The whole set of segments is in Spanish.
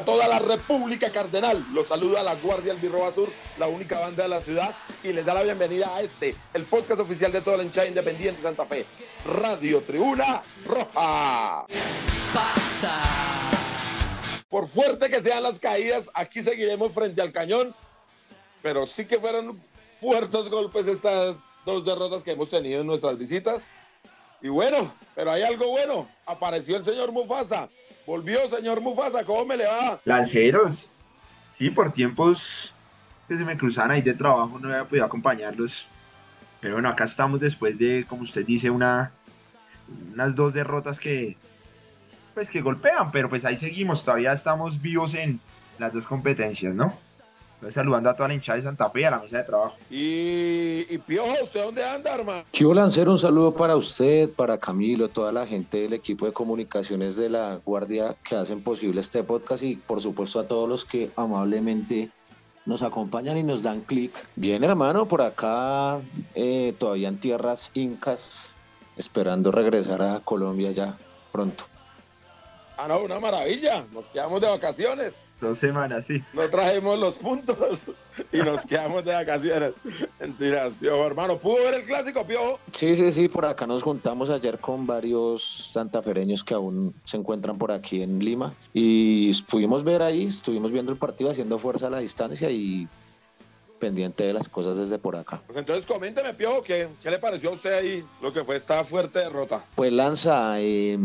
A toda la República Cardenal. Los saluda la Guardia Albirroba Sur, la única banda de la ciudad, y les da la bienvenida a este, el podcast oficial de toda la hinchada independiente Santa Fe, Radio Tribuna Roja. Por fuerte que sean las caídas, aquí seguiremos frente al cañón, pero sí que fueron fuertes golpes estas dos derrotas que hemos tenido en nuestras visitas. Y bueno, pero hay algo bueno. Apareció el señor Mufasa. Volvió, señor Mufasa. ¿Cómo me le va? Lanceros. Sí, por tiempos que se me cruzan ahí de trabajo no había podido acompañarlos. Pero bueno, acá estamos después de, como usted dice, una, unas dos derrotas que, pues, que golpean. Pero pues ahí seguimos. Todavía estamos vivos en las dos competencias, ¿no? Saludando a toda la hinchada de Santa Fe y a la mesa de trabajo. Y, y Piojo, ¿usted dónde anda, hermano? Quiero lanzar un saludo para usted, para Camilo, toda la gente del equipo de comunicaciones de la Guardia que hacen posible este podcast y por supuesto a todos los que amablemente nos acompañan y nos dan clic. Bien, hermano, por acá eh, todavía en tierras incas, esperando regresar a Colombia ya pronto. Ah, no, una maravilla. Nos quedamos de vacaciones. Dos semanas, sí. No trajimos los puntos y nos quedamos de vacaciones. Mentiras, Piojo, hermano. ¿Pudo ver el clásico, Piojo? Sí, sí, sí, por acá nos juntamos ayer con varios santafereños que aún se encuentran por aquí en Lima y pudimos ver ahí, estuvimos viendo el partido haciendo fuerza a la distancia y pendiente de las cosas desde por acá. Pues entonces coménteme, Piojo, ¿qué, qué le pareció a usted ahí lo que fue esta fuerte derrota? Pues Lanza, eh,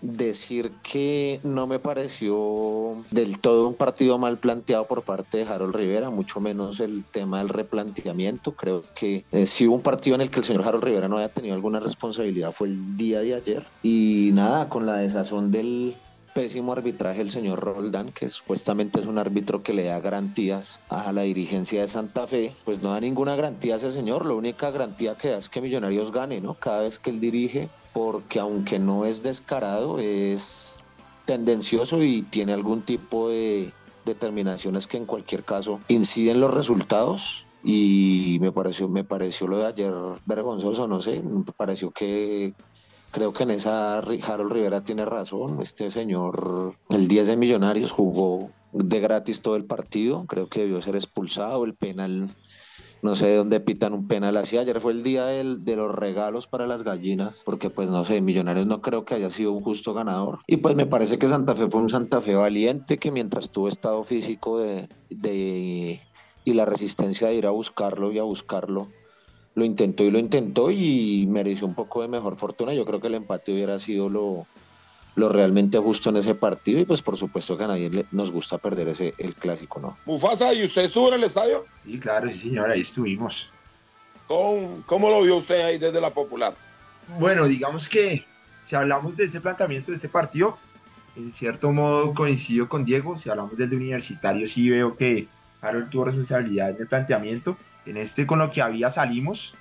decir que no me pareció del todo un partido mal planteado por parte de Harold Rivera, mucho menos el tema del replanteamiento. Creo que eh, si hubo un partido en el que el señor Harold Rivera no haya tenido alguna responsabilidad fue el día de ayer. Y nada, con la desazón del pésimo arbitraje el señor Roldán, que supuestamente es un árbitro que le da garantías a la dirigencia de Santa Fe, pues no da ninguna garantía a ese señor, la única garantía que da es que Millonarios gane, ¿no? Cada vez que él dirige, porque aunque no es descarado, es tendencioso y tiene algún tipo de determinaciones que en cualquier caso inciden los resultados. Y me pareció me pareció lo de ayer vergonzoso no sé me pareció que creo que en esa Harold Rivera tiene razón este señor el 10 de Millonarios jugó de gratis todo el partido creo que debió ser expulsado el penal no sé de dónde pitan un penal así. Ayer fue el día de los regalos para las gallinas, porque pues no sé, Millonarios no creo que haya sido un justo ganador. Y pues me parece que Santa Fe fue un Santa Fe valiente que mientras tuvo estado físico de, de y la resistencia de ir a buscarlo y a buscarlo, lo intentó y lo intentó y mereció un poco de mejor fortuna. Yo creo que el empate hubiera sido lo, lo realmente justo en ese partido y pues por supuesto que a nadie le, nos gusta perder ese el clásico, ¿no? Mufasa, ¿y usted estuvo en el estadio? Sí, claro, sí señor, ahí estuvimos. ¿Cómo, cómo lo vio usted ahí desde la popular? Bueno, digamos que si hablamos de ese planteamiento de este partido, en cierto modo coincido con Diego, si hablamos del de universitario sí veo que Harold tuvo responsabilidad en el planteamiento, en este con lo que había salimos,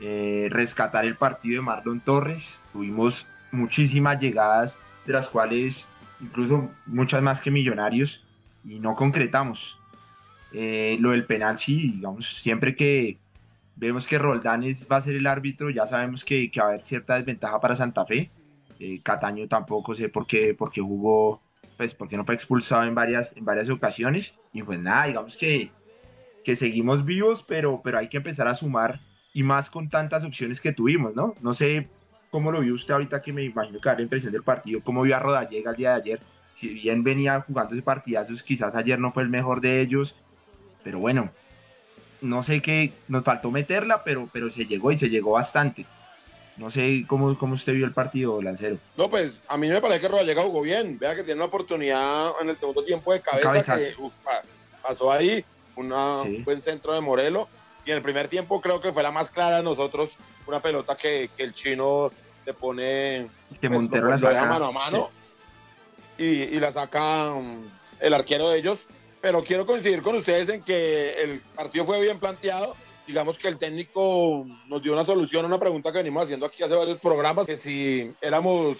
eh, rescatar el partido de Marlon Torres, tuvimos muchísimas llegadas, de las cuales incluso muchas más que millonarios, y no concretamos. Eh, lo del penal, sí, digamos, siempre que vemos que Roldán es, va a ser el árbitro, ya sabemos que, que va a haber cierta desventaja para Santa Fe. Eh, Cataño tampoco sé por qué, por qué jugó, pues porque no fue expulsado en varias, en varias ocasiones. Y pues nada, digamos que, que seguimos vivos, pero, pero hay que empezar a sumar y más con tantas opciones que tuvimos, ¿no? No sé ¿Cómo lo vio usted ahorita que me imagino que da la impresión del partido? ¿Cómo vio a Rodallega el día de ayer? Si bien venía jugando ese partidazos, quizás ayer no fue el mejor de ellos, pero bueno, no sé qué, nos faltó meterla, pero, pero se llegó y se llegó bastante. No sé cómo, cómo usted vio el partido, Lancero. No, pues a mí me parece que Rodallega jugó bien. Vea que tiene una oportunidad en el segundo tiempo de cabeza que pasó ahí, una, sí. un buen centro de Morelo. Y en el primer tiempo creo que fue la más clara de nosotros, una pelota que, que el chino le pone que Montero pues, la saca mano a mano sí. y, y, la saca el arquero de ellos. Pero quiero coincidir con ustedes en que el partido fue bien planteado digamos que el técnico nos dio una solución a una pregunta que venimos haciendo aquí hace varios programas, que si éramos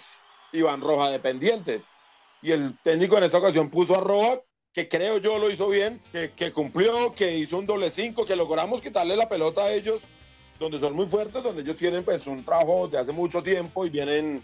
Iván Roja dependientes. Y el técnico en esta ocasión puso a Roja, que creo yo lo hizo bien, que, que cumplió, que hizo un doble cinco, que logramos quitarle la pelota a ellos, donde son muy fuertes, donde ellos tienen pues un trabajo de hace mucho tiempo y vienen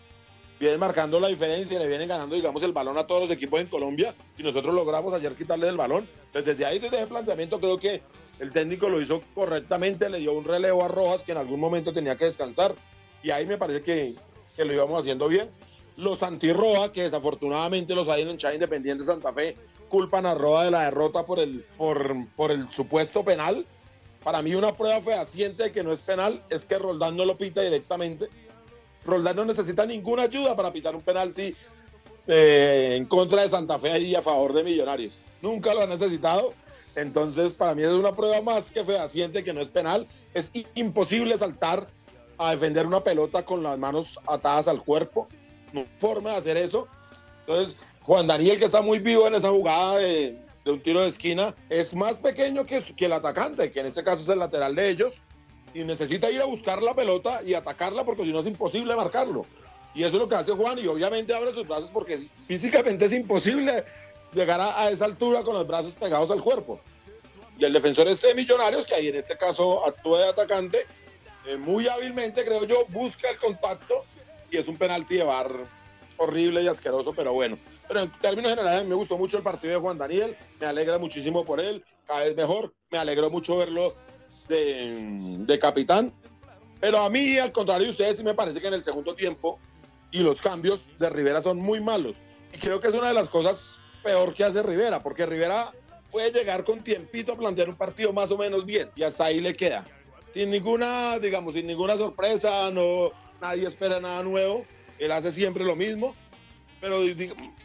vienen marcando la diferencia y le vienen ganando, digamos, el balón a todos los equipos en Colombia y nosotros logramos ayer quitarle el balón. desde ahí, desde el planteamiento, creo que el técnico lo hizo correctamente, le dio un relevo a Rojas que en algún momento tenía que descansar y ahí me parece que, que lo íbamos haciendo bien. Los anti-Rojas, que desafortunadamente los hay en Chá Independiente Santa Fe, culpan a Rojas de la derrota por el, por, por el supuesto penal. Para mí una prueba fehaciente de que no es penal es que Roldán no lo pita directamente Roldán no necesita ninguna ayuda para pitar un penalti eh, en contra de Santa Fe y a favor de Millonarios. Nunca lo ha necesitado. Entonces, para mí es una prueba más que fehaciente que no es penal. Es imposible saltar a defender una pelota con las manos atadas al cuerpo. No hay forma de hacer eso. Entonces, Juan Daniel, que está muy vivo en esa jugada de, un tiro de esquina, es más pequeño que, el atacante, que en este caso es el lateral de ellos y necesita ir a buscar la pelota y atacarla porque si no es imposible marcarlo. Y eso es lo que hace Juan y obviamente abre sus brazos porque físicamente es imposible llegar a, esa altura con los brazos pegados al cuerpo. Y el defensor este de Millonarios, que ahí en este caso actúa de atacante, eh, muy hábilmente creo yo, busca el contacto y es un penalti de bar horrible y asqueroso, pero bueno. Pero en términos generales me gustó mucho el partido de Juan Daniel, me alegra muchísimo por él, cada vez mejor, me alegró mucho verlo de, capitán. Pero a mí, al contrario de ustedes, sí me parece que en el segundo tiempo y los cambios de Rivera son muy malos. Y creo que es una de las cosas peor que hace Rivera, porque Rivera puede llegar con tiempito a plantear un partido más o menos bien y hasta ahí le queda. Sin ninguna, digamos, sin ninguna sorpresa, no, nadie espera nada nuevo. Él hace siempre lo mismo, pero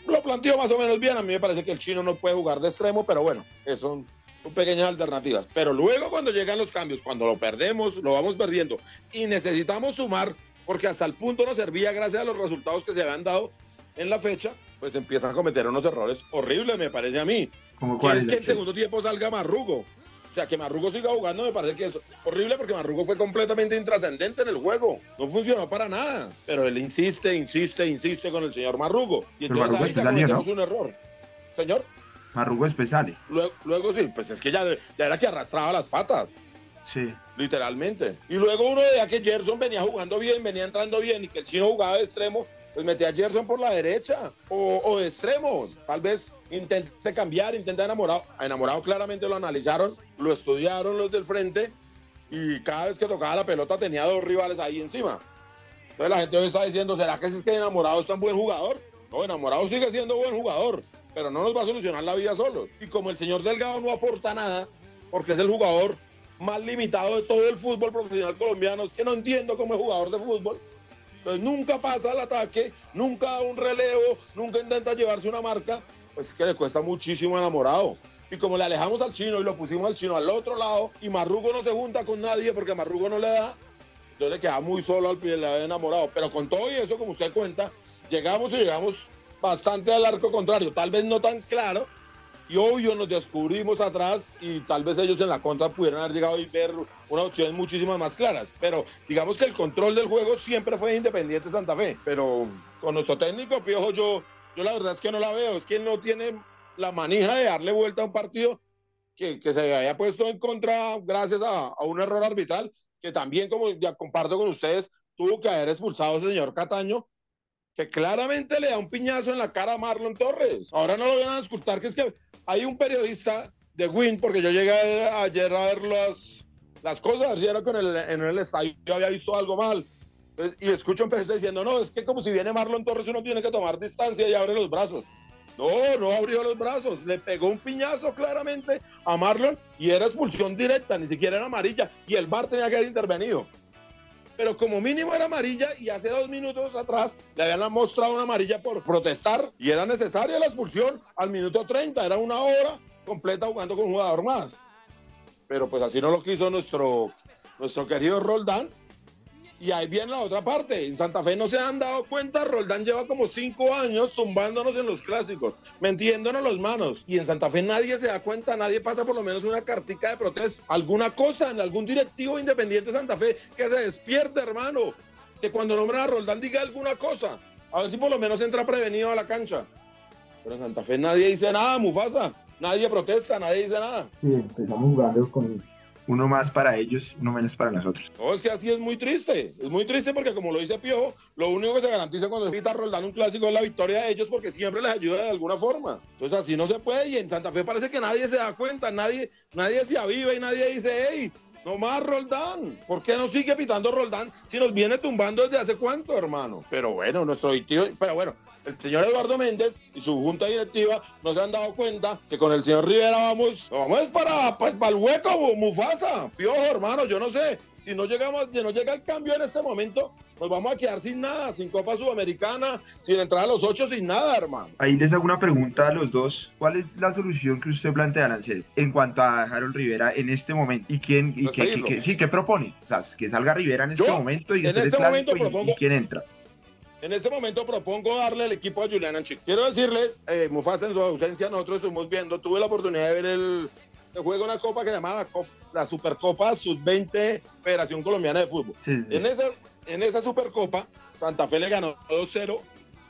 lo planteó más o menos bien. A mí me parece que el chino no puede jugar de extremo, pero bueno, eso pequeñas alternativas. Pero luego cuando llegan los cambios, cuando lo perdemos, lo vamos perdiendo y necesitamos sumar, porque hasta el punto no servía gracias a los resultados que se habían dado en la fecha, pues empiezan a cometer unos errores horribles, me parece a mí. ¿Cómo cuál es que el segundo tiempo salga Marrugo. O sea, que Marrugo siga jugando me parece que es horrible porque Marrugo fue completamente intrascendente en el juego. No funcionó para nada. Pero él insiste, insiste, insiste con el señor Marrugo. Y entonces ahí ya cometemos un error. Señor. Marrugo es pesale. Luego, luego, sí, pues es que ya, ya era que arrastraba las patas. Sí. Literalmente. Y luego uno veía que Gerson venía jugando bien, venía entrando bien y que el chino jugaba de extremo, pues metía a Gerson por la derecha o, o de extremo. Tal vez intente cambiar, intenta enamorado. Enamorado claramente lo analizaron, lo estudiaron los del frente y cada vez que tocaba la pelota tenía dos rivales ahí encima. Entonces la gente hoy está diciendo, ¿será que es que enamorado es tan buen jugador? No, enamorado sigue siendo buen jugador pero no nos va a solucionar la vida solos. Y como el señor Delgado no aporta nada, porque es el jugador más limitado de todo el fútbol profesional colombiano, es que no entiendo cómo es jugador de fútbol. Entonces nunca pasa al ataque, nunca da un relevo, nunca intenta llevarse una marca, pues es que le cuesta muchísimo enamorado. Y como le alejamos al chino y lo pusimos al chino al otro lado, y Marrugo no se junta con nadie porque Marrugo no le da, entonces le queda muy solo al pie, le enamorado. Pero con todo y eso, como usted cuenta, llegamos y llegamos bastante al arco contrario, tal vez no tan claro, y obvio nos descubrimos atrás y tal vez ellos en la contra pudieran haber llegado y ver una opción muchísimas más claras. Pero digamos que el control del juego siempre fue Independiente Santa Fe. Pero con nuestro técnico, Piojo, yo, yo la verdad es que no la veo. Es que él no tiene la manija de darle vuelta a un partido que, que se haya puesto en contra gracias a, un error arbitral, que también, como ya comparto con ustedes, tuvo que haber expulsado a ese señor Cataño que claramente le da un piñazo en la cara a Marlon Torres. Ahora no lo van a escuchar, que es que hay un periodista de Win, porque yo llegué ayer a ver las, las cosas, si era en el, en el estadio yo había visto algo mal. Y escucho un periodista diciendo, no, es que como si viene Marlon Torres uno tiene que tomar distancia y abre los brazos. No, no abrió los brazos, le pegó un piñazo claramente a Marlon y era expulsión directa, ni siquiera era amarilla y el VAR tenía que haber intervenido pero como mínimo era amarilla y hace dos minutos atrás le habían mostrado una amarilla por protestar y era necesaria la expulsión al minuto 30, era una hora completa jugando con un jugador más. Pero pues así no lo quiso nuestro, nuestro querido Roldán Y ahí viene la otra parte. En Santa Fe no se han dado cuenta. Roldán lleva como cinco años tumbándonos en los clásicos, mentiéndonos los manos. Y en Santa Fe nadie se da cuenta, nadie pasa por lo menos una cartica de protesta, alguna cosa en algún directivo independiente de Santa Fe que se despierte, hermano. Que cuando nombran a Roldán diga alguna cosa. A ver si por lo menos entra prevenido a la cancha. Pero en Santa Fe nadie dice nada, Mufasa. Nadie protesta, nadie dice nada. Sí, empezamos jugando con uno más para ellos, uno menos para nosotros. No, es que así es muy triste. Es muy triste porque, como lo dice Piojo, lo único que se garantiza cuando se Roldán un clásico es la victoria de ellos porque siempre les ayuda de alguna forma. Entonces, así no se puede. Y en Santa Fe parece que nadie se da cuenta, nadie, nadie se aviva y nadie dice, hey, no más Roldán. ¿Por qué no sigue pitando Roldán si nos viene tumbando desde hace cuánto, hermano? Pero bueno, nuestro tío, pero bueno, el señor Eduardo Méndez y su junta directiva no se han dado cuenta que con el señor Rivera vamos, vamos para, pues, para el hueco, Mufasa, piojo, hermano, yo no sé. Si no llegamos, si no llega el cambio en este momento, nos vamos a quedar sin nada, sin Copa Sudamericana, sin entrar a los ocho, sin nada, hermano. Ahí les hago una pregunta a los dos. ¿Cuál es la solución que usted plantea, Lancel, en cuanto a Harold Rivera en este momento? ¿Y quién, y qué, sí, qué propone? O sea, que salga Rivera en este momento y en este momento propongo, y quién entra. En este momento propongo darle el equipo a Julián Anchi. Quiero decirle, eh, Mufasa en su ausencia, nosotros estuvimos viendo, tuve la oportunidad de ver el, juego una copa que se llama la, Supercopa Sub-20 Federación Colombiana de Fútbol. En, esa, en esa Supercopa, Santa Fe le ganó 2-0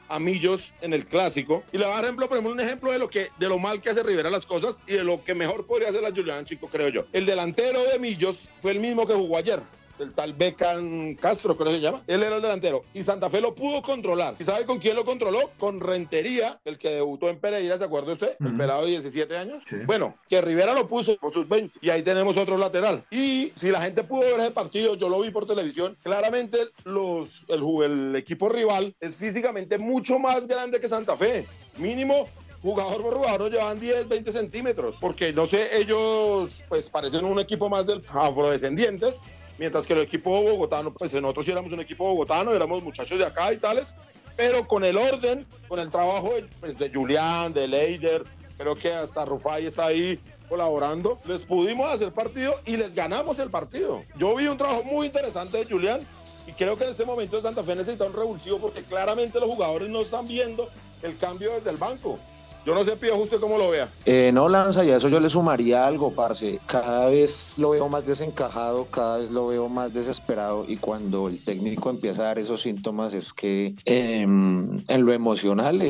a Millos en el clásico. Y le voy a dar ejemplo, ejemplo, un ejemplo de lo que de lo mal que hace Rivera las cosas y de lo que mejor podría hacer la Julián Chico, creo yo. El delantero de Millos fue el mismo que jugó ayer el tal Becan Castro, creo que se llama. Él era el delantero. Y Santa Fe lo pudo controlar. ¿Y sabe con quién lo controló? Con Rentería, el que debutó en Pereira, ¿se acuerda usted? El pelado de 17 años. Bueno, que Rivera lo puso con sus 20. Y ahí tenemos otro lateral. Y si la gente pudo ver ese partido, yo lo vi por televisión, claramente los, el, el equipo rival es físicamente mucho más grande que Santa Fe. Mínimo jugador por jugador llevan 10, 20 centímetros, porque no sé, ellos pues parecen un equipo más del afrodescendientes, mientras que el equipo bogotano, pues nosotros sí éramos un equipo bogotano, éramos muchachos de acá y tales, pero con el orden, con el trabajo de, pues, Julián, de Leider, creo que hasta Rufai está ahí colaborando, les pudimos hacer partido y les ganamos el partido. Yo vi un trabajo muy interesante de Julián y creo que en este momento Santa Fe necesita un revulsivo porque claramente los jugadores no están viendo el cambio desde el banco. Yo no sé, Pío, usted cómo lo vea. Eh, no, Lanza, y a eso yo le sumaría algo, parce. Cada vez lo veo más desencajado, cada vez lo veo más desesperado y cuando el técnico empieza a dar esos síntomas es que em, en lo emocional,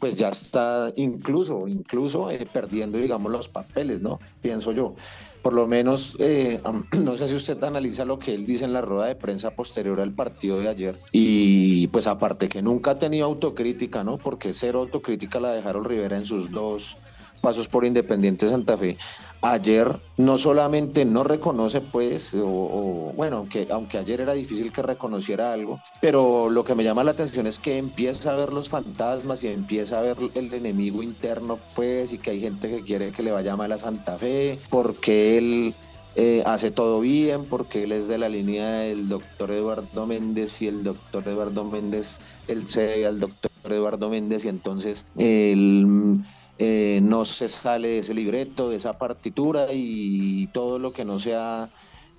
pues ya está incluso, incluso eh, perdiendo, digamos, los papeles, ¿no? Pienso yo por lo menos, eh, no sé si usted analiza lo que él dice en la rueda de prensa posterior al partido de ayer. Y pues aparte que nunca ha tenido autocrítica, ¿no? Porque cero autocrítica la dejaron Rivera en sus dos pasos por Independiente Santa Fe ayer no solamente no reconoce, pues, o, bueno, aunque, aunque ayer era difícil que reconociera algo, pero lo que me llama la atención es que empieza a ver los fantasmas y empieza a ver el enemigo interno, pues, y que hay gente que quiere que le vaya mal a Santa Fe, porque él eh, hace todo bien, porque él es de la línea del doctor Eduardo Méndez y el doctor Eduardo Méndez, él cede al doctor Eduardo Méndez y entonces él eh, no se sale de ese libreto, de esa partitura y todo lo que no sea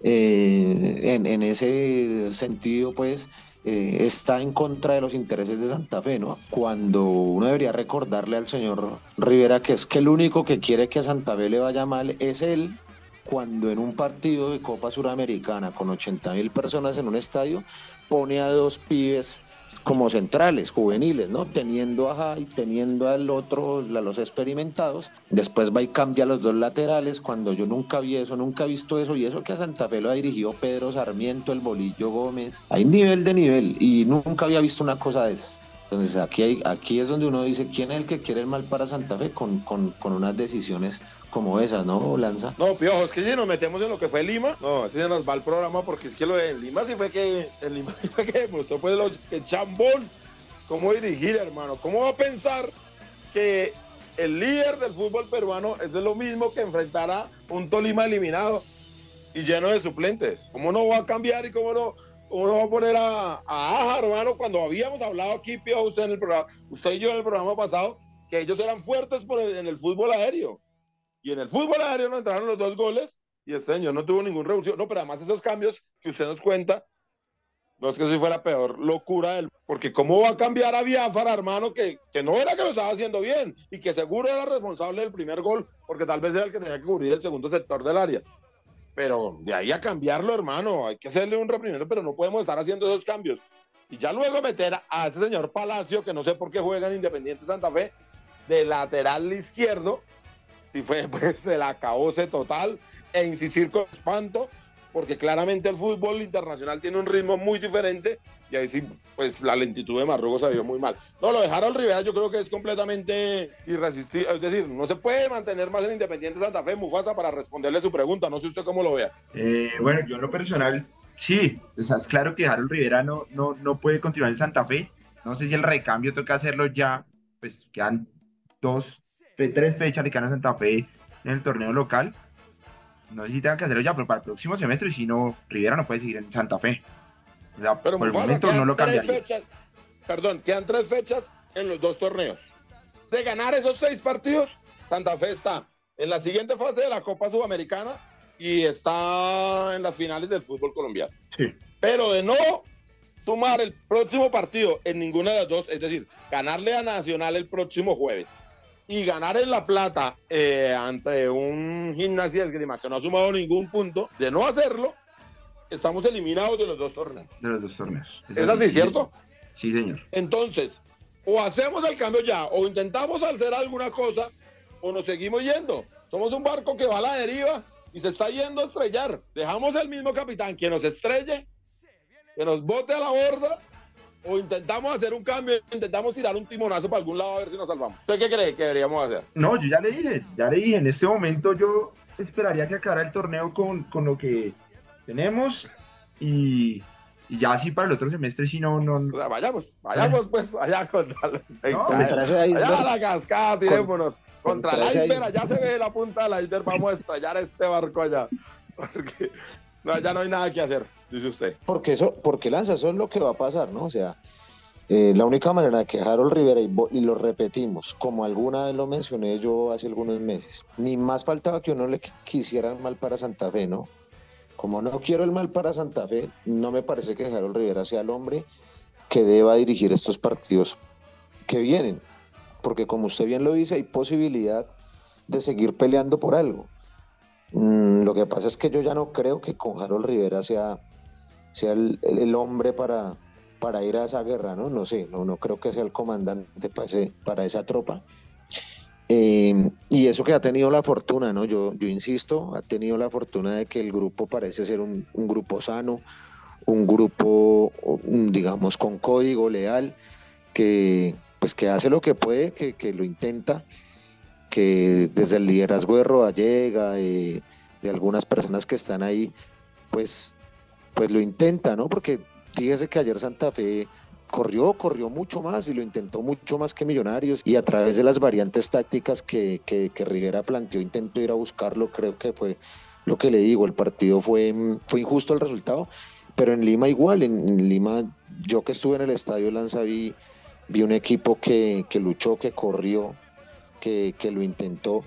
eh, en, ese sentido, pues está en contra de los intereses de Santa Fe, ¿no? Cuando uno debería recordarle al señor Rivera que es que el único que quiere que a Santa Fe le vaya mal es él, cuando en un partido de Copa Suramericana con 80 mil personas en un estadio pone a dos pibes como centrales, juveniles, ¿no? Teniendo a Jai, teniendo al otro, a los experimentados. Después va y cambia los dos laterales, cuando yo nunca vi eso, nunca he visto eso, y eso que a Santa Fe lo ha dirigido Pedro Sarmiento, el Bolillo Gómez. Hay nivel de nivel, y nunca había visto una cosa de esas. Entonces aquí, hay, aquí es donde uno dice, ¿quién es el que quiere el mal para Santa Fe? Con, con, con unas decisiones como esas, ¿no, Lanza? No, Piojo, es que si nos metemos en lo que fue Lima, no, así se nos va el programa porque es que lo de Lima sí fue que, en Lima sí fue que demostró pues que chambón, cómo dirigir, hermano, cómo va a pensar que el líder del fútbol peruano es lo mismo que enfrentará un Tolima eliminado y lleno de suplentes. ¿Cómo no va a cambiar y cómo no, va a poner a, a Aja, hermano? Cuando habíamos hablado aquí, Piojo, usted en el programa, usted y yo en el programa pasado, que ellos eran fuertes en el fútbol aéreo y en el fútbol aéreo no entraron los dos goles y este señor no tuvo ningún revolución. No, pero además esos cambios que usted nos cuenta, No es que si fue la peor locura del... Porque cómo va a cambiar a Biafara, hermano, que, que no era que lo estaba haciendo bien y que seguro era responsable del primer gol, porque tal vez era el que tenía que cubrir el segundo sector del área. Pero de ahí a cambiarlo, hermano, hay que hacerle un reprimendo, pero no podemos estar haciendo esos cambios. Y ya luego meter a ese señor Palacio, que no sé por qué juega en Independiente Santa Fe, de lateral izquierdo, si fue pues el acabose total, e insistir con espanto, porque claramente el fútbol internacional tiene un ritmo muy diferente y ahí sí, pues la lentitud de Marruecos se vio muy mal. No, lo de Rivera yo creo que es completamente irresistible, es decir, no se puede mantener más en Independiente Santa Fe, Mufasa, para responderle su pregunta, no sé usted cómo lo vea. Eh, bueno, yo en lo personal, sí, o es claro que Harold Rivera no, no, no puede continuar en Santa Fe, no sé si el recambio toca hacerlo ya, pues quedan dos, tres fechas de Cano Santa Fe en el torneo local, no sé si tenga que hacerlo ya, pero para el próximo semestre, si no, Rivera no puede seguir en Santa Fe. O sea, Pero por el momento no lo cambiaría. fechas, perdón, quedan tres fechas en los dos torneos. De ganar esos seis partidos, Santa Fe está en la siguiente fase de la Copa Sudamericana y está en las finales del fútbol colombiano. Sí. Pero de no sumar el próximo partido en ninguna de las dos, es decir, ganarle a Nacional el próximo jueves y ganar en La Plata eh, ante un gimnasia esgrima que no ha sumado ningún punto, de no hacerlo, estamos eliminados de los dos torneos. De los dos torneos. ¿Es así, cierto? Sí, señor. Entonces, o hacemos el cambio ya, o intentamos hacer alguna cosa, o nos seguimos yendo. Somos un barco que va a la deriva y se está yendo a estrellar. Dejamos el mismo capitán que nos estrelle, que nos bote a la borda, o intentamos hacer un cambio, intentamos tirar un timonazo para algún lado a ver si nos salvamos. ¿Usted qué cree que deberíamos hacer? No, yo ya le dije, ya le dije, en este momento yo esperaría que acabara el torneo con, con lo que tenemos y, y ya así para el otro semestre si no, no, O sea, vayamos, vayamos pues allá contra la, No, Contra allá a la cascada, tirémonos. Contra contra el ese iceberg, iceberg. allá se ve la punta del iceberg, vamos a estrellar este barco allá. Porque no, ya no hay nada que hacer, dice usted. Porque eso, porque lanza, eso es lo que va a pasar, ¿no? O sea, eh, la única manera que Harold Rivera, y, y lo repetimos, como alguna vez lo mencioné yo hace algunos meses, ni más faltaba que uno le qu- quisiera el mal para Santa Fe, ¿no? Como no quiero el mal para Santa Fe, no me parece que Harold Rivera sea el hombre que deba dirigir estos partidos que vienen. Porque como usted bien lo dice, hay posibilidad de seguir peleando por algo. Mm, lo que pasa es que yo ya no creo que con Harold Rivera sea, sea el, el- hombre para, para ir a esa guerra, ¿no? No sé, no, no creo que sea el comandante para, para esa tropa. Eh, y eso que ha tenido la fortuna, ¿no? Yo, yo insisto, ha tenido la fortuna de que el grupo parece ser un, un grupo sano, un grupo, un, digamos, con código leal, que pues que hace lo que puede, que, que lo intenta, que desde el liderazgo de Rodallega, de, de algunas personas que están ahí, pues, pues lo intenta, ¿no? Porque fíjese que ayer Santa Fe corrió, corrió mucho más y lo intentó mucho más que Millonarios y a través de las variantes tácticas que, que, Rivera planteó, intentó ir a buscarlo, creo que fue lo que le digo, el partido fue, fue injusto el resultado, pero en Lima igual, en, en Lima yo que estuve en el estadio Lanza vi, vi un equipo que, que luchó, que corrió, que, que lo intentó,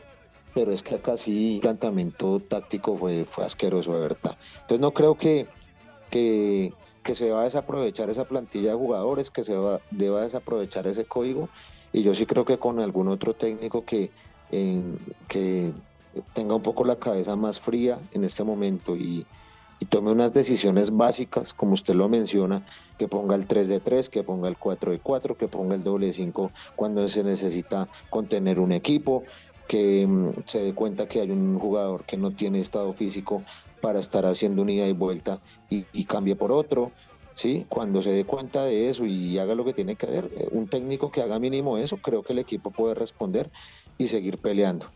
pero es que acá sí el planteamiento táctico fue, fue asqueroso, de verdad. Entonces no creo que, que, que se va a desaprovechar esa plantilla de jugadores, que se va, deba desaprovechar ese código, y yo sí creo que con algún otro técnico que, que tenga un poco la cabeza más fría en este momento y, y tome unas decisiones básicas, como usted lo menciona, que ponga el 3 de 3, que ponga el 4 de 4, que ponga el doble 5 cuando se necesita contener un equipo, que mm, se dé cuenta que hay un jugador que no tiene estado físico para estar haciendo unidad y vuelta y, y cambie por otro. ¿sí? Cuando se dé cuenta de eso y haga lo que tiene que hacer, eh, un técnico que haga mínimo eso, creo que el equipo puede responder y seguir peleando.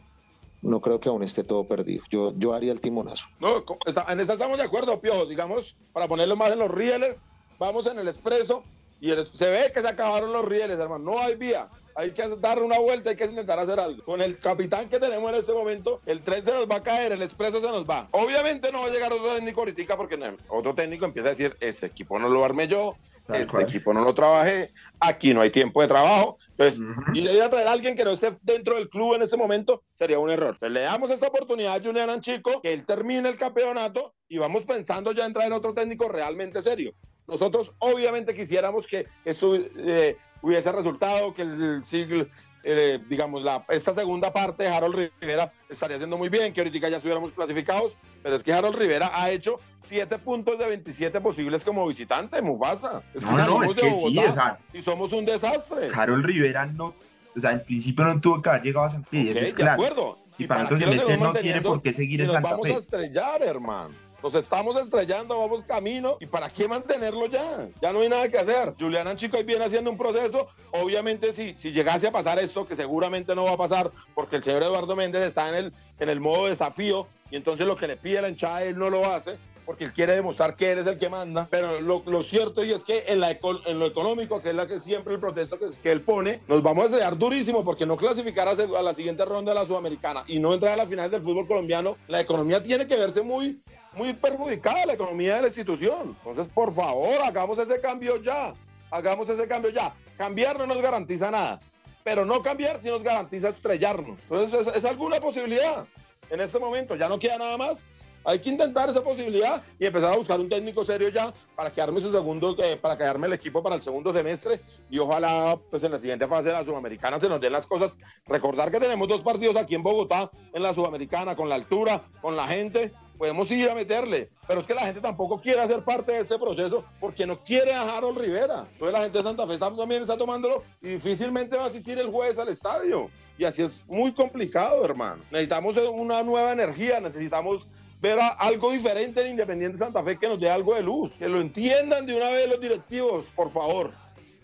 No creo que aún esté todo perdido. Yo, yo haría el timonazo. No, en eso estamos de acuerdo, Piojo. Digamos, para ponerlo más en los rieles, vamos en el expreso y el- se ve que se acabaron los rieles, hermano. No hay vía. Hay que dar una vuelta, hay que intentar hacer algo. Con el capitán que tenemos en este momento, el tren se nos va a caer, el expreso se nos va. Obviamente no va a llegar otro técnico ahorita porque no- otro técnico empieza a decir, este equipo no lo armé yo, este equipo no lo trabajé, aquí no hay tiempo de trabajo. Ujú. y ir a traer a alguien que no esté dentro del club en este momento sería un error. Entonces, le damos esta oportunidad a Julián Chico, que él termine el campeonato y vamos pensando ya en traer otro técnico realmente serio. Nosotros obviamente quisiéramos que eso eh, hubiese resultado, que el siglo, eh, digamos, la, esta segunda parte de Harold Rivera estaría haciendo muy bien, que ahorita ya estuviéramos clasificados, pero es que Harold Rivera ha hecho 7 puntos de 27 posibles como visitante, Mufasa. Es que no, no, es que sí, o sea, y somos un desastre. Harold Rivera no, o sea, en principio no tuvo que haber llegado a Santa Fe, eso es claro. De acuerdo. Y, para, nosotros el este no tiene por qué seguir en Santa Fe. Nos vamos a estrellar, hermano. Nos estamos estrellando, vamos camino. ¿Y para qué mantenerlo ya? Ya no hay nada que hacer. Julián Anchico ahí viene haciendo un proceso. Obviamente, si, si llegase a pasar esto, que seguramente no va a pasar, porque el señor Eduardo Méndez está en el, en el modo desafío, y entonces lo que le pide la hinchada, él no lo hace porque él quiere demostrar que él es el que manda, pero lo, lo cierto y es que en, la, en, lo económico, que es la que siempre el protesto que, que él pone, nos vamos a estrellar durísimo porque no clasificar a, a, la siguiente ronda de la Sudamericana y no entrar a la final del fútbol colombiano, la economía tiene que verse muy muy perjudicada la economía de la institución. Entonces, por favor, hagamos ese cambio ya. Hagamos ese cambio ya. Cambiar no nos garantiza nada, pero no cambiar sí nos garantiza estrellarnos. Entonces, es, alguna posibilidad en este momento. Ya no queda nada más. Hay que intentar esa posibilidad y empezar a buscar un técnico serio ya para quedarme su segundo, eh, para quedarme el equipo para el segundo semestre y ojalá pues en la siguiente fase de la Sudamericana se nos den las cosas. Recordar que tenemos dos partidos aquí en Bogotá en la Sudamericana con la altura, con la gente podemos ir a meterle, pero es que la gente tampoco quiere hacer parte de este proceso porque no quiere a Harold Rivera. Entonces la gente de Santa Fe también está tomándolo y difícilmente va a asistir el jueves al estadio. Y así es muy complicado, hermano. Necesitamos una nueva energía, necesitamos ver algo diferente en Independiente Santa Fe que nos dé algo de luz. Que lo entiendan de una vez los directivos, por favor.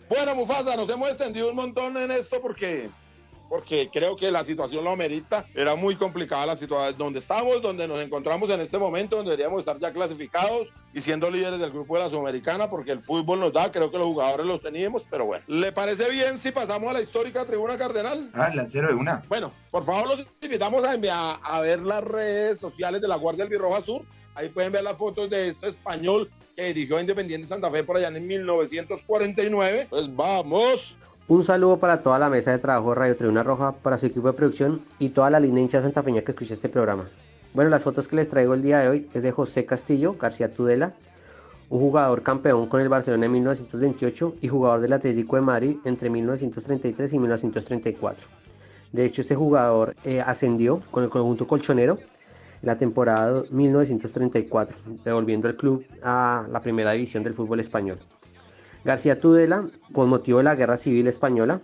Bueno, Mufasa, nos hemos extendido un montón en esto porque porque creo que la situación lo amerita. Era muy complicada la situación donde estamos, donde nos encontramos en este momento, donde deberíamos estar ya clasificados y siendo líderes del grupo de la Sudamericana, porque el fútbol nos da, creo que los jugadores los teníamos, pero bueno. ¿Le parece bien si pasamos a la histórica tribuna cardenal? Ah, la cero de una. Bueno, por favor los invitamos a, enviar, a ver las redes sociales de la Guardia Albirroja Sur. Ahí pueden ver las fotos de este español que dirigió a Independiente Santa Fe por allá en 1949. Pues vamos. Un saludo para toda la mesa de trabajo de Radio Tribuna Roja, para su equipo de producción y toda la línea hincha santafeña que escucha este programa. Bueno, las fotos que les traigo el día de hoy es de José Castillo García Tudela, un jugador campeón con el Barcelona en 1928 y jugador del Atlético de Madrid entre 1933 y 1934. De hecho, este jugador eh, ascendió con el conjunto colchonero en la temporada 1934, devolviendo el club a la primera división del fútbol español. García Tudela, con motivo de la Guerra Civil Española,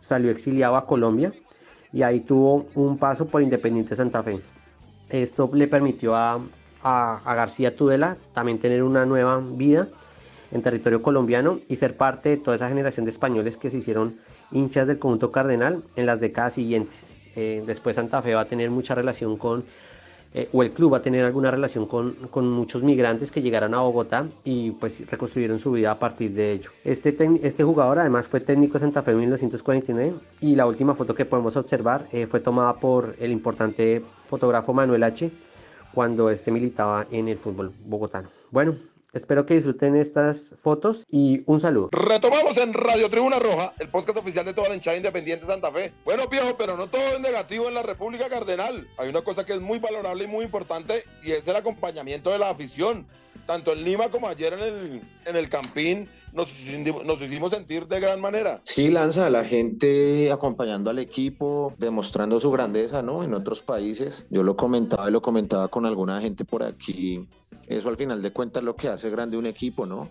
salió exiliado a Colombia y ahí tuvo un paso por Independiente Santa Fe. Esto le permitió a, García Tudela también tener una nueva vida en territorio colombiano y ser parte de toda esa generación de españoles que se hicieron hinchas del conjunto cardenal en las décadas siguientes. Eh, después Santa Fe va a tener mucha relación con eh, o el club va a tener alguna relación con, con, muchos migrantes que llegaron a Bogotá y pues reconstruyeron su vida a partir de ello. Este, este jugador además fue técnico Santa Fe en 1949 y la última foto que podemos observar eh, fue tomada por el importante fotógrafo Manuel H cuando este militaba en el fútbol bogotano. Bueno, Espero que disfruten estas fotos y un saludo. Retomamos en Radio Tribuna Roja, el podcast oficial de toda la hinchada independiente Santa Fe. Bueno, viejo, pero no todo es negativo en la República Cardenal. Hay una cosa que es muy valorable y muy importante y es el acompañamiento de la afición. Tanto en Lima como ayer en el, en el Campín nos, nos hicimos sentir de gran manera. Sí, Lanza, la gente acompañando al equipo, demostrando su grandeza, ¿no? En otros países. Yo lo comentaba y lo comentaba con alguna gente por aquí eso al final de cuentas es lo que hace grande un equipo, ¿no?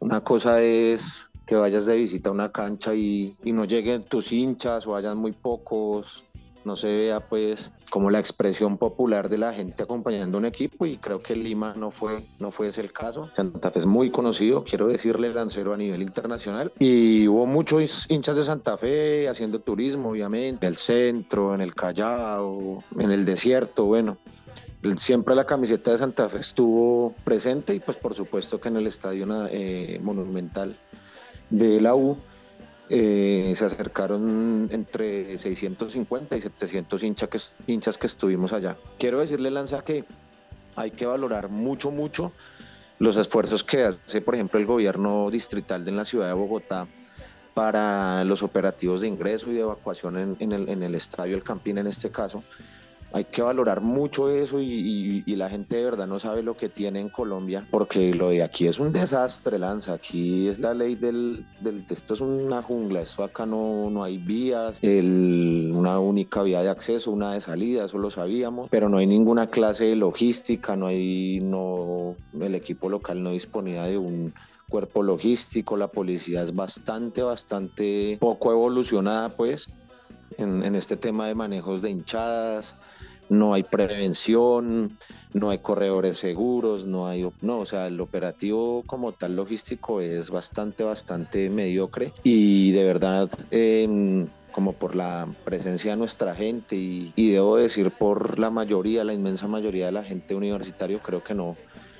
Una cosa es que vayas de visita a una cancha y, no lleguen tus hinchas o vayan muy pocos, no se vea pues como la expresión popular de la gente acompañando un equipo y creo que Lima no fue, no fue ese el caso. Santa Fe es muy conocido, quiero decirle lancero a nivel internacional y hubo muchos hinchas de Santa Fe haciendo turismo obviamente, en el centro, en el Callao, en el desierto, bueno siempre la camiseta de Santa Fe estuvo presente y pues por supuesto que en el estadio eh, monumental de la U eh, se acercaron entre 650 y 700 hinchas que, hinchas que estuvimos allá. Quiero decirle, Lanza, que hay que valorar mucho, mucho los esfuerzos que hace, por ejemplo, el gobierno distrital en la ciudad de Bogotá para los operativos de ingreso y de evacuación en, el, en el estadio El Campín en este caso hay que valorar mucho eso y, la gente de verdad no sabe lo que tiene en Colombia, porque lo de aquí es un desastre, Lanza. Aquí es la ley del, del esto es una jungla, esto acá no, no hay vías, una única vía de acceso, una de salida, eso lo sabíamos, pero no hay ninguna clase de logística, no hay, no, el equipo local no disponía de un cuerpo logístico, la policía es bastante, bastante poco evolucionada, pues en, este tema de manejos de hinchadas, no hay prevención, no hay corredores seguros, no hay, no, o sea, el operativo como tal logístico es bastante, bastante mediocre y de verdad, em, como por la presencia de nuestra gente y, debo decir por la mayoría, la inmensa mayoría de la gente universitario, creo que no.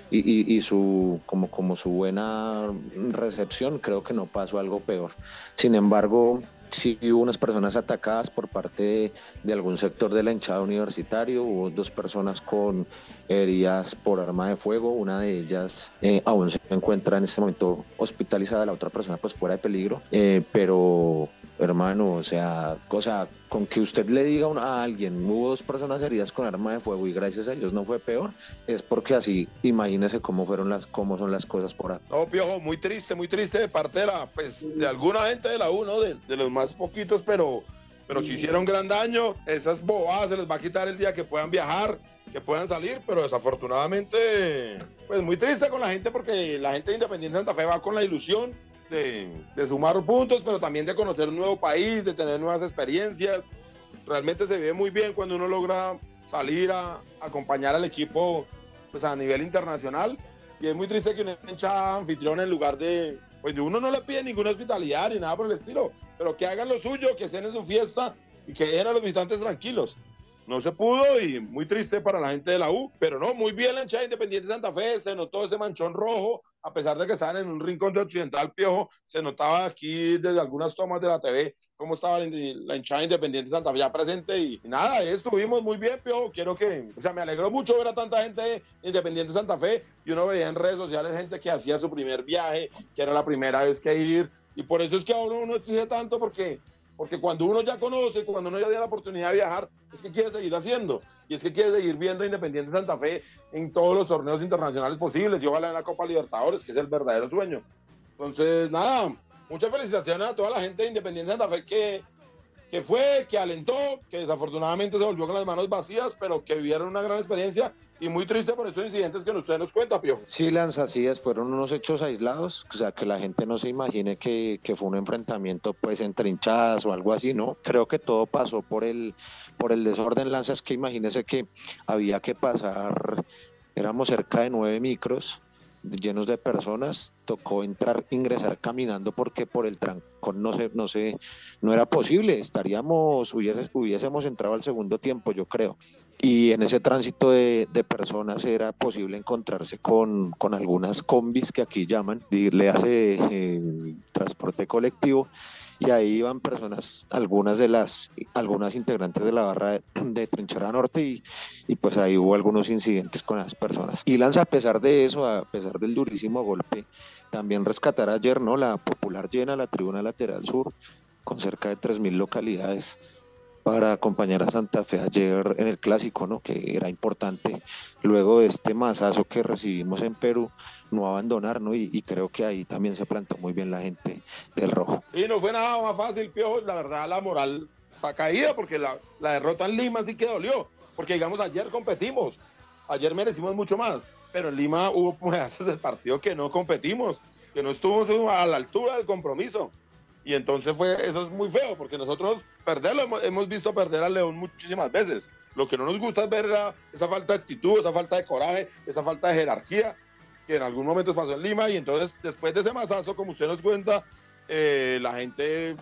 Y, y, su como como su buena recepción creo que no pasó algo peor sin embargo sí hubo unas personas atacadas por parte de, algún sector de la hinchada universitario, hubo dos personas con heridas por arma de fuego, una de ellas eh, aún se encuentra en este momento hospitalizada, la otra persona pues fuera de peligro, eh, pero hermano, o sea, cosa con que usted le diga a alguien, hubo dos personas heridas con arma de fuego y gracias a Dios no fue peor, es porque así, imagínese cómo fueron las, cómo son las cosas por ahí. No, Piojo, muy triste, muy triste de parte de la, pues, de alguna gente de la U, ¿no? De, los más poquitos, pero, pero si hicieron gran daño, esas bobadas se les va a quitar el día que puedan viajar, que puedan salir, pero desafortunadamente, pues muy triste con la gente porque la gente de Independiente Santa Fe va con la ilusión de, sumar puntos, pero también de conocer un nuevo país, de tener nuevas experiencias. Realmente se ve muy bien cuando uno logra salir a, acompañar al equipo pues, a nivel internacional. Y es muy triste que una hincha anfitrión en lugar de, pues de uno no le pide ninguna hospitalidad ni nada por el estilo, pero que hagan lo suyo, que estén en su fiesta y que dejen a los visitantes tranquilos no se pudo y muy triste para la gente de la U, pero no, muy bien la hinchada Independiente de Santa Fe, se notó ese manchón rojo, a pesar de que estaban en un rincón de Occidental Piojo, se notaba aquí desde algunas tomas de la TV cómo estaba la hinchada Independiente de Santa Fe ya presente y, nada, estuvimos muy bien Piojo, quiero que, o sea, me alegró mucho ver a tanta gente Independiente de Santa Fe y uno veía en redes sociales gente que hacía su primer viaje, que era la primera vez que ir y por eso es que ahora uno no exige tanto porque porque cuando uno ya conoce, cuando uno ya tiene la oportunidad de viajar, es que quiere seguir haciendo. Y es que quiere seguir viendo a Independiente Santa Fe en todos los torneos internacionales posibles y ojalá en la Copa Libertadores, que es el verdadero sueño. Entonces, nada, muchas felicitaciones a toda la gente de Independiente Santa Fe que, que fue, que alentó, que desafortunadamente se volvió con las manos vacías, pero que vivieron una gran experiencia y muy triste por estos incidentes que usted nos cuenta, Piojo. Sí, Lanza, así es, fueron unos hechos aislados, o sea, que la gente no se imagine que, que, fue un enfrentamiento pues entre hinchadas o algo así, ¿no? Creo que todo pasó por el, por el desorden, Lanza, es que imagínese que había que pasar, éramos cerca de nueve micros, llenos de personas, tocó entrar, ingresar caminando porque por el trancón no se, no se, no era posible, estaríamos, hubiésemos entrado al segundo tiempo, yo creo. Y en ese tránsito de, personas era posible encontrarse con, con, algunas combis que aquí llaman, le hace eh, transporte colectivo y ahí iban personas, algunas de las, algunas integrantes de la barra de, Trinchera Norte y, y, pues ahí hubo algunos incidentes con esas personas. Y Lanza, a pesar de eso, a pesar del durísimo golpe, también rescatar ayer, ¿no? La popular llena, la tribuna lateral sur, con cerca de 3.000 localidades para acompañar a Santa Fe ayer en el clásico, ¿no? que era importante luego de este masazo que recibimos en Perú, no abandonar, ¿no? Y, creo que ahí también se plantó muy bien la gente del rojo. Y no fue nada más fácil, Piojo, la verdad la moral está caída porque la, la derrota en Lima sí que dolió, porque digamos ayer competimos, ayer merecimos mucho más, pero en Lima hubo pedazos del partido que no competimos, que no estuvo a la altura del compromiso. Y entonces fue, eso es muy feo, porque nosotros perderlo, hemos, visto perder al León muchísimas veces. Lo que no nos gusta es ver esa falta de actitud, esa falta de coraje, esa falta de jerarquía que en algún momento pasó en Lima. Y entonces, después de ese masazo, como usted nos cuenta, eh, la gente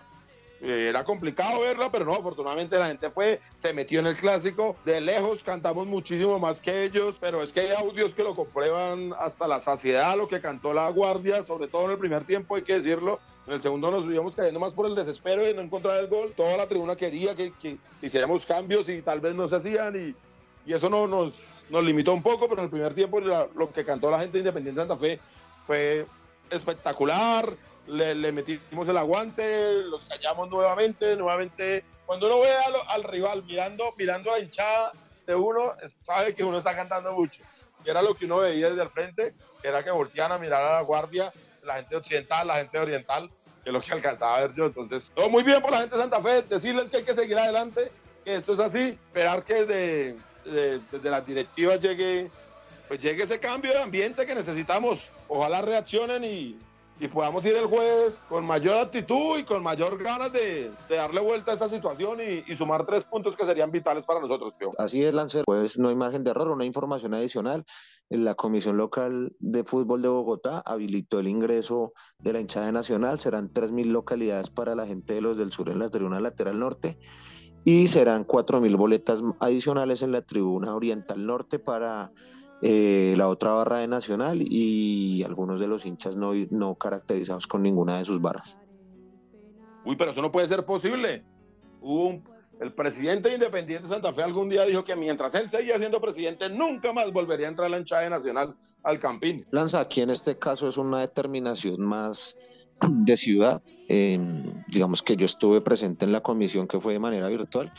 eh, era complicado verla, pero no, afortunadamente la gente fue, se metió en el clásico, de lejos cantamos muchísimo más que ellos, pero es que hay audios que lo comprueban hasta la saciedad, lo que cantó la guardia, sobre todo en el primer tiempo, hay que decirlo, en el segundo nos íbamos cayendo más por el desespero de no encontrar el gol. Toda la tribuna quería que, hiciéramos cambios y tal vez no se hacían y, y eso no, nos, nos limitó un poco, pero en el primer tiempo lo que cantó la gente de Independiente Santa Fe fue espectacular. Le, le, metimos el aguante, los callamos nuevamente, nuevamente. Cuando uno ve al rival mirando, mirando la hinchada, de uno sabe que uno está cantando mucho. Y era lo que uno veía desde el frente, que era que volteaban a mirar a la guardia, la gente occidental, la gente oriental, que es lo que alcanzaba a ver yo. Entonces, todo muy bien por la gente de Santa Fe, decirles que hay que seguir adelante, que esto es así, esperar que desde, desde las directivas llegue, pues llegue ese cambio de ambiente que necesitamos. Ojalá reaccionen y, y podamos ir el jueves con mayor actitud y con mayor ganas de, de darle vuelta a esta situación y, y, sumar tres puntos que serían vitales para nosotros. Así es, Lancero. Pues no hay margen de error, una información adicional. La Comisión Local de Fútbol de Bogotá habilitó el ingreso de la hinchada nacional. Serán 3.000 localidades para la gente de los del sur en la tribuna lateral norte y serán 4.000 boletas adicionales en la tribuna oriental norte para eh, la otra barra de Nacional y algunos de los hinchas no, no caracterizados con ninguna de sus barras. Uy, pero eso no puede ser posible. Hubo un, el presidente Independiente de Santa Fe algún día dijo que mientras él seguía siendo presidente, nunca más volvería a entrar la hinchada de Nacional al Campín. Lanza, aquí en este caso es una determinación más de ciudad. Eh, digamos que yo estuve presente en la comisión que fue de manera virtual.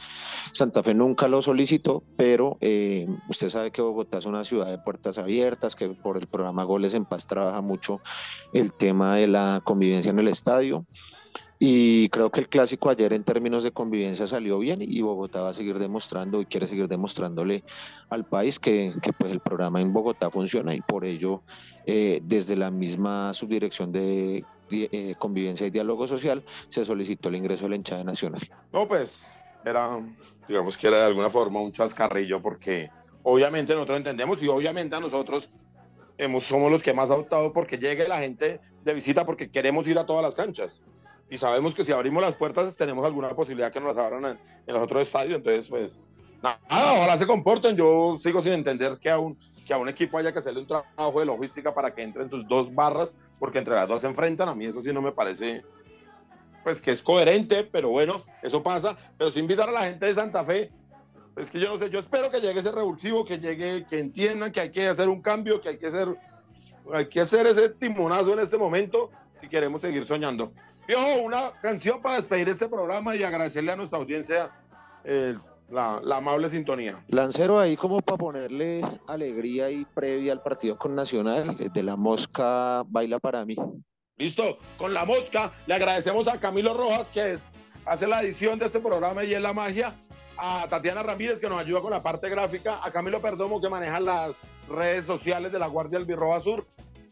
Santa Fe nunca lo solicitó, pero eh, usted sabe que Bogotá es una ciudad de puertas abiertas, que por el programa Goles en Paz trabaja mucho el tema de la convivencia en el estadio. Y creo que el clásico ayer en términos de convivencia salió bien y Bogotá va a seguir demostrando y quiere seguir demostrándole al país que, que pues el programa en Bogotá funciona y por ello eh, desde la misma subdirección de eh, convivencia y diálogo social se solicitó el ingreso de la hinchada nacional. No, pues era, digamos que era de alguna forma un chascarrillo porque obviamente nosotros entendemos y obviamente a nosotros hemos, somos los que más ha optado porque llegue la gente de visita porque queremos ir a todas las canchas. Y sabemos que si abrimos las puertas tenemos alguna posibilidad que nos las abran en, en los otros estadios, entonces pues nada, ojalá se comporten, yo sigo sin entender que aún que a un equipo haya que hacerle un trabajo de logística para que entren sus dos barras, porque entre las dos se enfrentan, a mí eso sí no me parece pues que es coherente, pero bueno, eso pasa, pero si invitar a la gente de Santa Fe, es que yo no sé, yo espero que llegue ese revulsivo, que llegue, que entiendan que hay que hacer un cambio, que hay que hacer, hay que hacer ese timonazo en este momento si queremos seguir soñando. Viejo, una canción para despedir este programa y agradecerle a nuestra audiencia eh, la, la, amable sintonía. Lancero ahí como para ponerle alegría y previa al partido con Nacional, de la mosca baila para mí. Listo, con la mosca le agradecemos a Camilo Rojas que es, hace la edición de este programa y es la magia, a Tatiana Ramírez que nos ayuda con la parte gráfica, a Camilo Perdomo que maneja las redes sociales de la Guardia Albirroja Sur,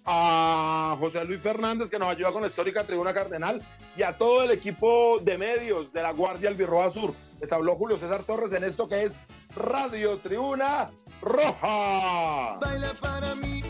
a José Luis Fernández, que nos ayuda con la histórica Tribuna Cardenal, y a todo el equipo de medios de la Guardia Albirroja Sur. Habló Julio César Torres en esto que es Radio Tribuna Roja. Baila para mí.